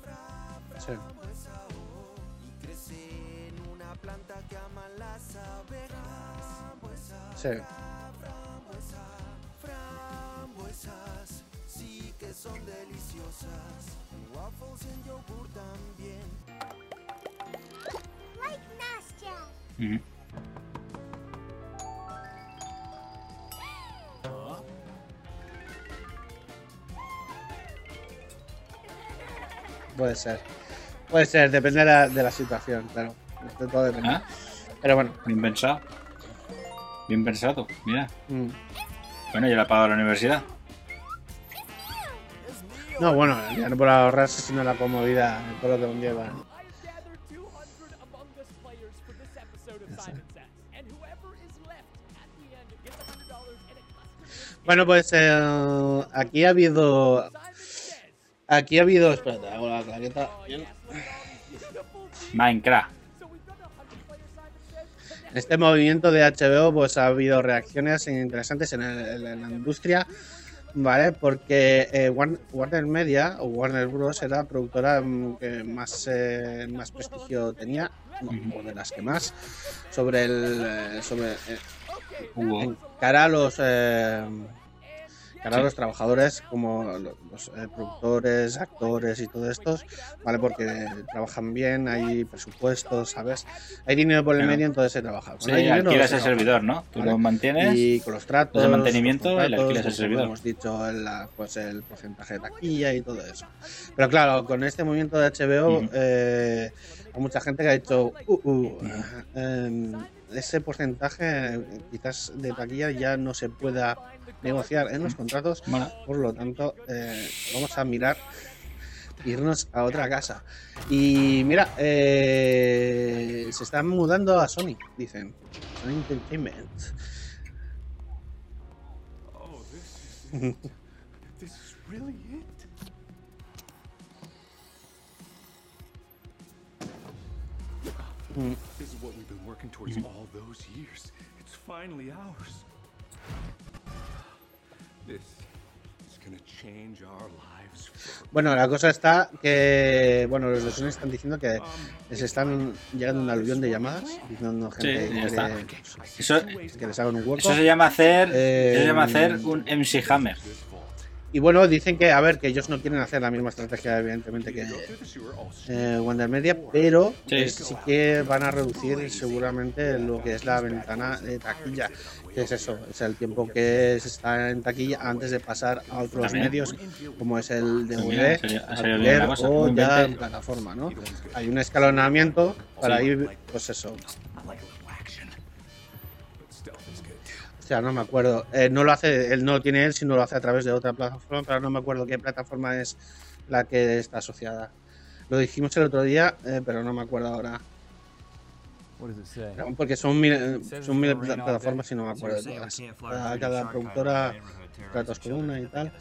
Frambuesa, Sí. frambuesa, oh. Y crece en una planta que aman las abejas. Frambuesa, Sí. frambuesa, frambuesas, sí que son deliciosas. Waffles en yogur también. Like Nastya. Ujú. Puede ser. Puede ser, depende de la, de la situación, claro. Esto todo depende. Ah, Pero bueno. bien pensado. Bien pensado, mira. mm. Bueno, yo le he pagado la universidad. No, bueno, ya no por ahorrarse, sino la comodidad, todo lo que conlleva. Bueno, pues eh, aquí ha habido. Aquí ha habido. Espérate, hago la claqueta. Minecraft. Este movimiento de HBO, pues ha habido reacciones interesantes en, el- en la industria, ¿vale? Porque eh, Warn- Warner Media o Warner Bros. era la productora mm, que más, eh, más prestigio tenía, o de las que más, sobre el. eh, sobre. eh, en cara a los. Cara a Sí. los trabajadores como lo- los eh, productores, actores y todo esto, ¿vale? Porque trabajan bien, hay presupuestos, ¿sabes? Hay dinero por el Claro. medio, entonces se trabaja. Sí, hay dinero, alquilas el servidor, ¿no? Tú ¿vale? lo mantienes. Y con los tratos, el mantenimiento los y le alquilas el contratos, servidor. Hemos dicho, el, pues el porcentaje de taquilla y todo eso. Pero claro, con este movimiento de HBO, Ujú. eh, hay mucha gente que ha dicho, uh, uh, em, ese porcentaje quizás de taquilla ya no se pueda negociar en los contratos, por lo tanto, eh, vamos a mirar irnos a otra casa. Y mira, eh, se están mudando a Sony, dicen. Sony Entertainment. Oh, this is it. this is really Mm. This is what we've been working towards all those years. It's finally ours. This is gonna change our lives. Bueno, la cosa está que, bueno, los de Sony están diciendo que les están llegando un aluvión de llamadas, diciendo gente Sí, que, ya está. quiere- Eso, que les hagan un hueco. eso se llama hacer. Eh, eso se llama hacer un MC Hammer. Y bueno, dicen que, a ver, que ellos no quieren hacer la misma estrategia, evidentemente, que eh, Wonder Media, pero Sí. eh, sí que van a reducir seguramente lo que es la ventana de taquilla. Que es eso, es el tiempo que se está en taquilla antes de pasar a otros También. medios, como es el DVD, alquiler o ya en plataforma, ¿no? Hay un escalonamiento para Sí. ir, pues eso. O sea, no me acuerdo. Eh, no lo hace, él no lo tiene él, sino lo hace a través de otra plataforma, pero no me acuerdo qué plataforma es la que está asociada. Lo dijimos el otro día, eh, pero no me acuerdo ahora. What does it say? No, Porque son mil, son mil pla- plataformas y no me acuerdo de todas. Cada, cada productora tratos con una y tal.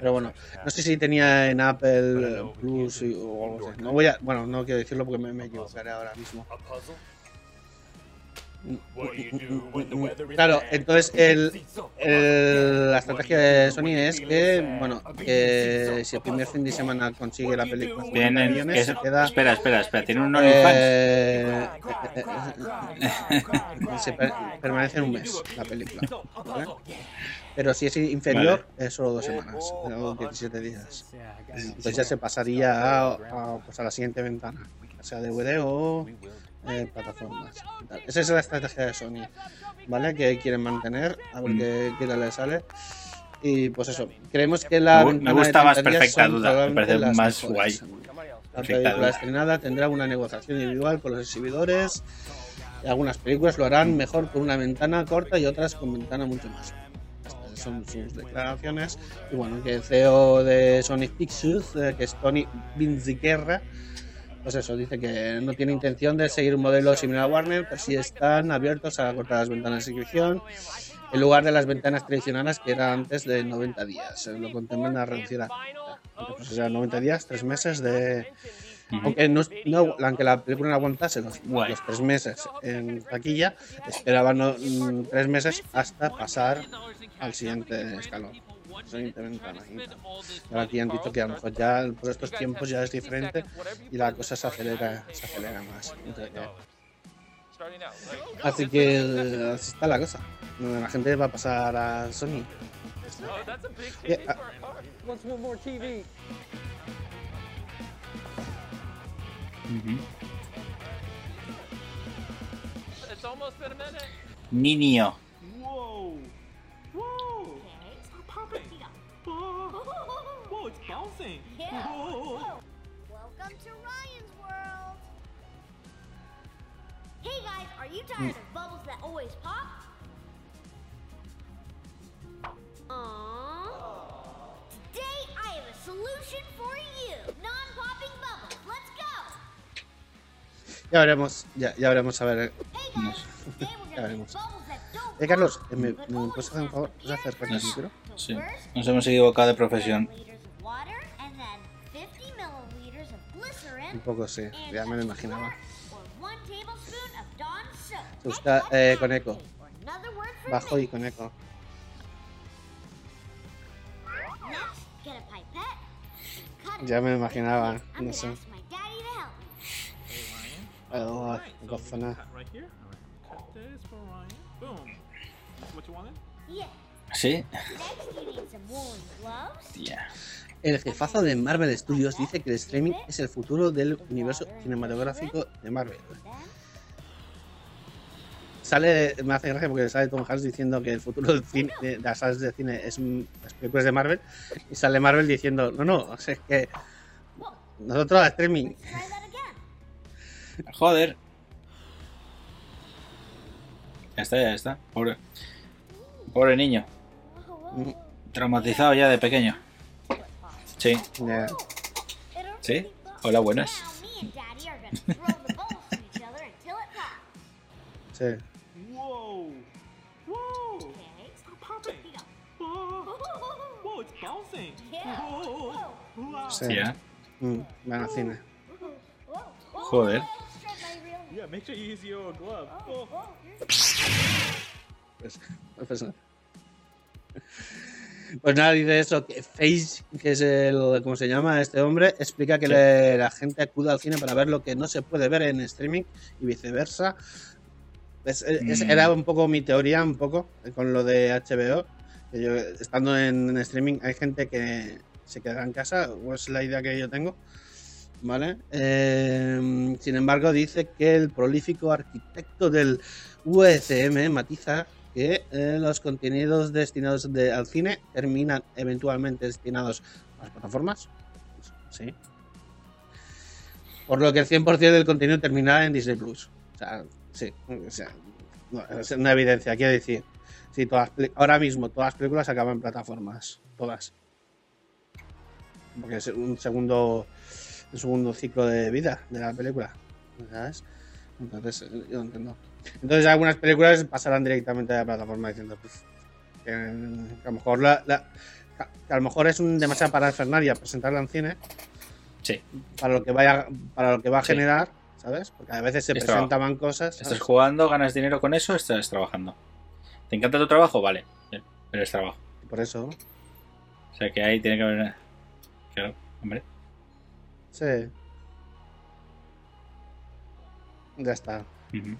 Pero bueno, no sé si tenía en Apple Plus y- o algo así. No voy a, bueno, no quiero decirlo porque me, me equivocaré ahora mismo. Claro, entonces el, el- la estrategia de Sony es que, bueno, que si el primer fin de semana consigue la película 50 Vienen, millones, que se queda espera, espera, espera. Tiene un OnlyFans. eh, eh, eh, se per- permanece en un mes la película. ¿vale? Pero si es inferior, es solo dos semanas, o 17 días. Entonces ya se pasaría a, a, pues a la siguiente ventana, sea DVD o eh, plataformas. tal. Esa es la estrategia de Sony, ¿vale? Que quieren mantener, a ver Mm. qué, qué tal le sale. Y pues eso, creemos que la Me gusta más 30 días Perfecta Duda, me parece más mejores. guay. La película estrenada tendrá una negociación individual con los exhibidores. Algunas películas lo harán mejor con una ventana corta y otras con ventana mucho más. Estas son sus declaraciones. Y bueno, que el CEO de Sony Pictures, eh, que es Tony Vinziquerra, pues eso, dice que no tiene intención de seguir un modelo similar a Warner, pero sí están abiertos a cortar las ventanas de suscripción en lugar de las ventanas tradicionales que eran antes de 90 días. Eh, Lo contemplan a reducir a pues, o sea, 90 días, 3 meses de... Aunque, no, no- aunque la película no aguantase los, los tres meses en taquilla, esperaban no, mm, tres meses hasta pasar al siguiente escalón. Siguiente ventana y tal. Ahora aquí han dicho que a lo mejor ya por estos tiempos ya es diferente y la cosa se acelera, se acelera más. Así que eh, así está la cosa. La gente va a pasar a Sony. Yeah, ah, What's one it's bouncing. Whoa. Welcome to Ryan's World. Hey guys, are you tired of bubbles that always pop? Aww. Today I have a solution for you. Non-popping bubbles. Let's go. ya veremos, ya, ya veremos a ver. Ya veremos. Eh, Carlos, eh, ¿me, me puedes hacer un favor? ¿Puedes acercarte al micro? Sí. Nos hemos equivocado de profesión. Un poco sí, ya me lo imaginaba. or one tablespoon of Dawn soap. Se busca eh, con eco. Bajo y con eco. Ya me lo imaginaba, I'm no sé. Oh, gozona. Yeah. El jefazo de Marvel Studios dice que el streaming es el futuro del universo cinematográfico de Marvel. Sale, me hace gracia porque sale Tom Hanks diciendo que el futuro del cine, de las salas de cine es mm, las películas de Marvel y sale Marvel diciendo, no, no, o sea, es que nosotros streaming. Joder. Ya está, ya está. Pobre. Pobre niño. Traumatizado ya de pequeño. Sí. Sí. Hola, buenas. Sí. Whoa. Whoa. Stop popping. Whoa. Whoa, it's bouncing. Whoa. Wow. Sí. Tía. Mm, van al cine. Joder. Yeah, make sure you use your glove. Pues, pues, pues nada, dice eso, que Face, que es el, ¿cómo se llama este hombre? Explica que Sí. le- la gente acude al cine para ver lo que no se puede ver en streaming y viceversa. Es- es- Mm. Era un poco mi teoría, un poco, con lo de HBO. que yo, estando en, en streaming, hay gente que se quedará en casa, o es la idea que yo tengo. ¿Vale? Eh, sin embargo, dice que el prolífico arquitecto del UECM matiza que eh, los contenidos destinados de- al cine terminan eventualmente destinados a las plataformas. Sí. Por lo que el 100% del contenido terminará en Disney Plus. O sea, sí. O sea, es una evidencia, quiero decir. Sí, todas, ahora mismo todas las películas acaban en plataformas. Todas. Porque es un segundo, un segundo ciclo de vida de la película. ¿Sabes? Entonces, eh, yo entiendo. Entonces, algunas películas pasarán directamente a la plataforma diciendo pues, que, a lo mejor la, a lo mejor es un demasiado para Fernaria presentarla en cine Sí. para lo que vaya para lo que va a Sí. generar, ¿sabes? Porque a veces se Es trabajo. presentaban cosas. Estás jugando, ganas dinero con eso, estás trabajando. ¿Te encanta tu trabajo? Vale, pero es trabajo. Por eso, O sea que ahí tiene que haber. Claro, hombre. sí. Ya está. Ujú.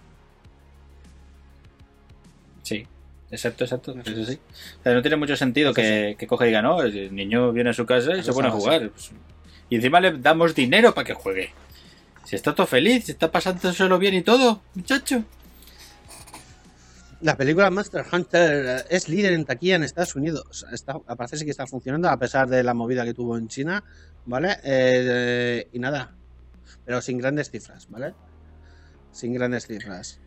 Sí, exacto, exacto. Eso sí. O sea, no tiene mucho sentido que, que coja y diga, no, el niño viene a su casa y Eso se pone a así. jugar. Pues, y encima le damos dinero para que juegue. Si está todo feliz, si está pasándoselo bien y todo, muchacho. La película Monster Hunter es líder en taquilla en Estados Unidos. Está, parece que está funcionando a pesar de la movida que tuvo en China, ¿vale? Eh, y nada, pero sin grandes cifras, ¿vale? Sin grandes cifras.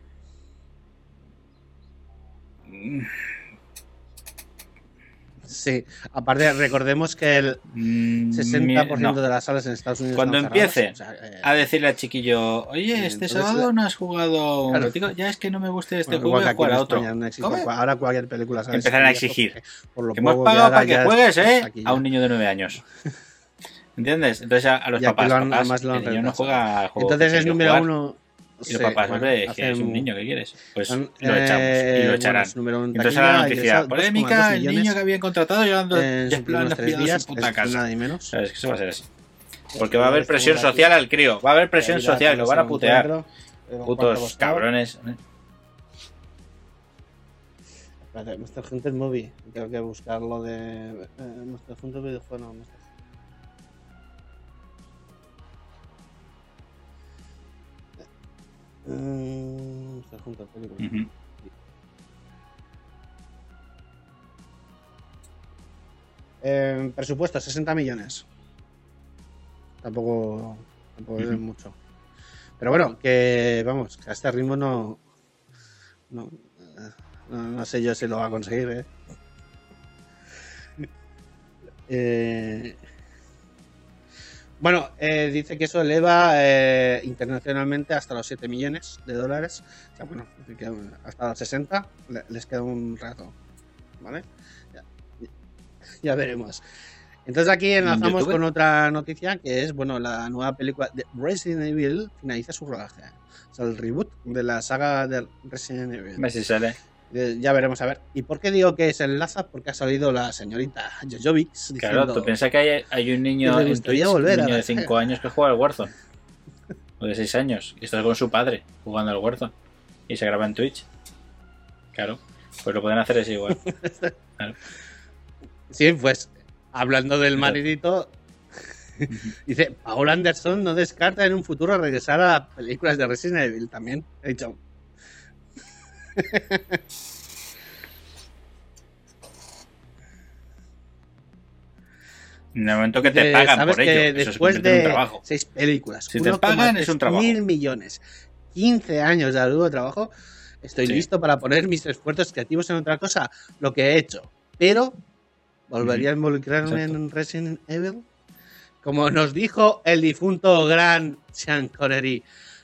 Sí, aparte recordemos que el 60% Mm, no. de las salas en Estados Unidos Cuando empiece o sea, eh, a decirle al chiquillo, oye, Sí, este sábado no has jugado Claro. ya es que no me gusta este bueno, juego, jugar a otro. No ahora cualquier película sale Empezarán a exigir. porque por lo Que hemos pagado para que juegues, es ¿eh? A un niño de 9 años. ¿Entiendes? Entonces a, los papás, lo han- papás, además lo han el niño no juega al juego Entonces es número jugar. uno. Y los sí, papás, bueno, hombre, que es un niño, ¿qué quieres? Pues lo echamos y eh, lo bueno, echarán. en Entonces ahora la noticia, ingresado polémica, 2,2 el niño que habían contratado llevando en sus primeros tres días, su puta es casa. nada ni menos. ¿Sabes? Que eso va a ser así. Porque va a haber presión social al crío, va a haber presión social, lo van a putear. encuentro, pero ¿cuánto Putos cabrones. Espérate, Monster Hunter Movie. Tengo que buscarlo de. Eh, Monster Hunter videojuego, no. Monster Película. Ujú. Eh, presupuesto 60 millones. Tampoco, tampoco es mucho. Pero bueno, que vamos, que a este ritmo no. No, no, no sé yo si lo va a conseguir, ¿eh? Eh, bueno, eh, dice que eso eleva eh, internacionalmente hasta los 7 millones de dólares. O sea, bueno, hasta los 60 le- les queda un rato. ¿Vale? Ya, ya veremos. Entonces aquí enlazamos con otra noticia que es, bueno, la nueva película de Resident Evil finaliza su rodaje. O sea, el reboot de la saga de Resident Evil. Ver si sale. Eh, Ya veremos a ver. ¿Y por qué digo que se enlaza? Porque ha salido la señorita Jojovic Claro, tú piensas que hay, hay un niño, en Twitch, volver un a niño de la 5 saga. años que juega al Warzone. O de 6 años. Y está con su padre jugando al Warzone. Y se graba en Twitch. Claro. Pues lo pueden hacer es igual. Claro. Sí, pues hablando del maridito, dice, Paul Anderson no descarta en un futuro regresar a películas de Resident Evil también. He dicho. En el momento que te Dice, pagan ¿sabes por que ello, después de seis películas, Si te pagan, es un 1,3 trabajo. mil millones, 15 años de arduo trabajo, estoy Sí. listo para poner mis esfuerzos creativos en otra cosa, lo que he hecho. Pero, ¿volvería a involucrarme Exacto. en Resident Evil? Como nos dijo el difunto gran Sean Connery,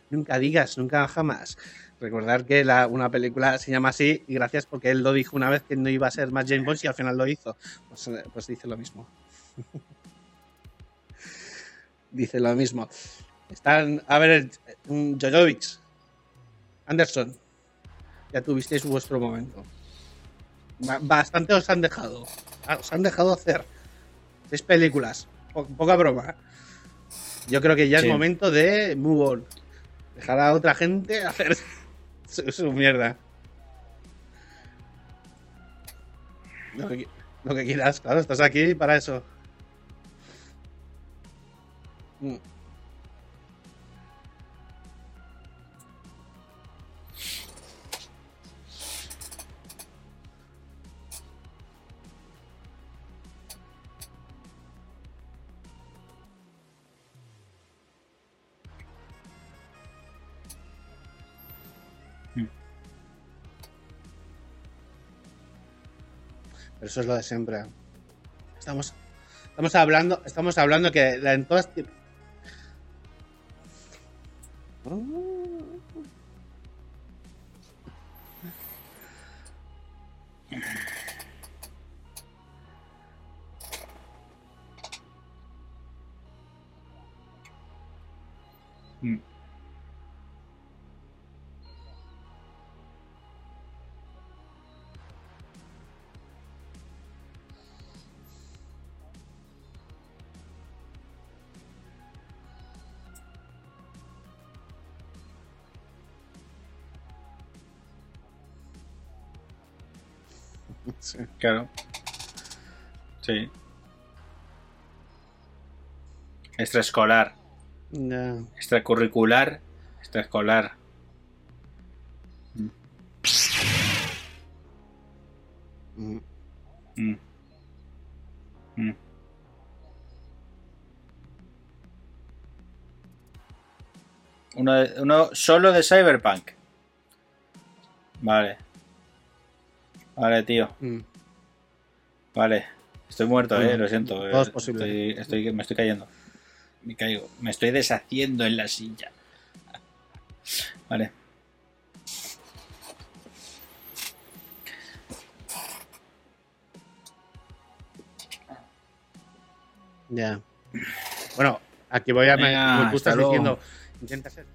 nunca digas, nunca jamás. Recordar que la- una película se llama así y gracias porque él lo dijo una vez que no iba a ser más James Bond y al final lo hizo. Pues, eh, pues dice lo mismo. dice lo mismo. Están, a ver, mm, Jojovic, Anderson, ya tuvisteis vuestro momento. Ba- Bastante os han dejado. Ah, Os han dejado hacer seis películas. Po- poca broma. Yo creo que ya Sí. es momento de move on. Dejar a otra gente hacer su, su mierda. Lo que, lo que quieras, claro, estás aquí para eso. Mm. Eso es lo de siempre. Estamos, estamos hablando, estamos hablando que la, en todas. Mm. Sí. Claro. Sí. Extraescolar. Ya. Extracurricular. Extraescolar. Mm. Mm. Mm. Uno, de- uno solo de Cyberpunk. Vale. Vale, tío. Mm. Vale. Estoy muerto, eh, lo siento. todo eh, es posible. Estoy, estoy- me estoy cayendo. Me caigo. Me estoy deshaciendo en la silla. Vale. Ya. Bueno, aquí voy a. me- Venga, estás luego. diciendo, intenta ser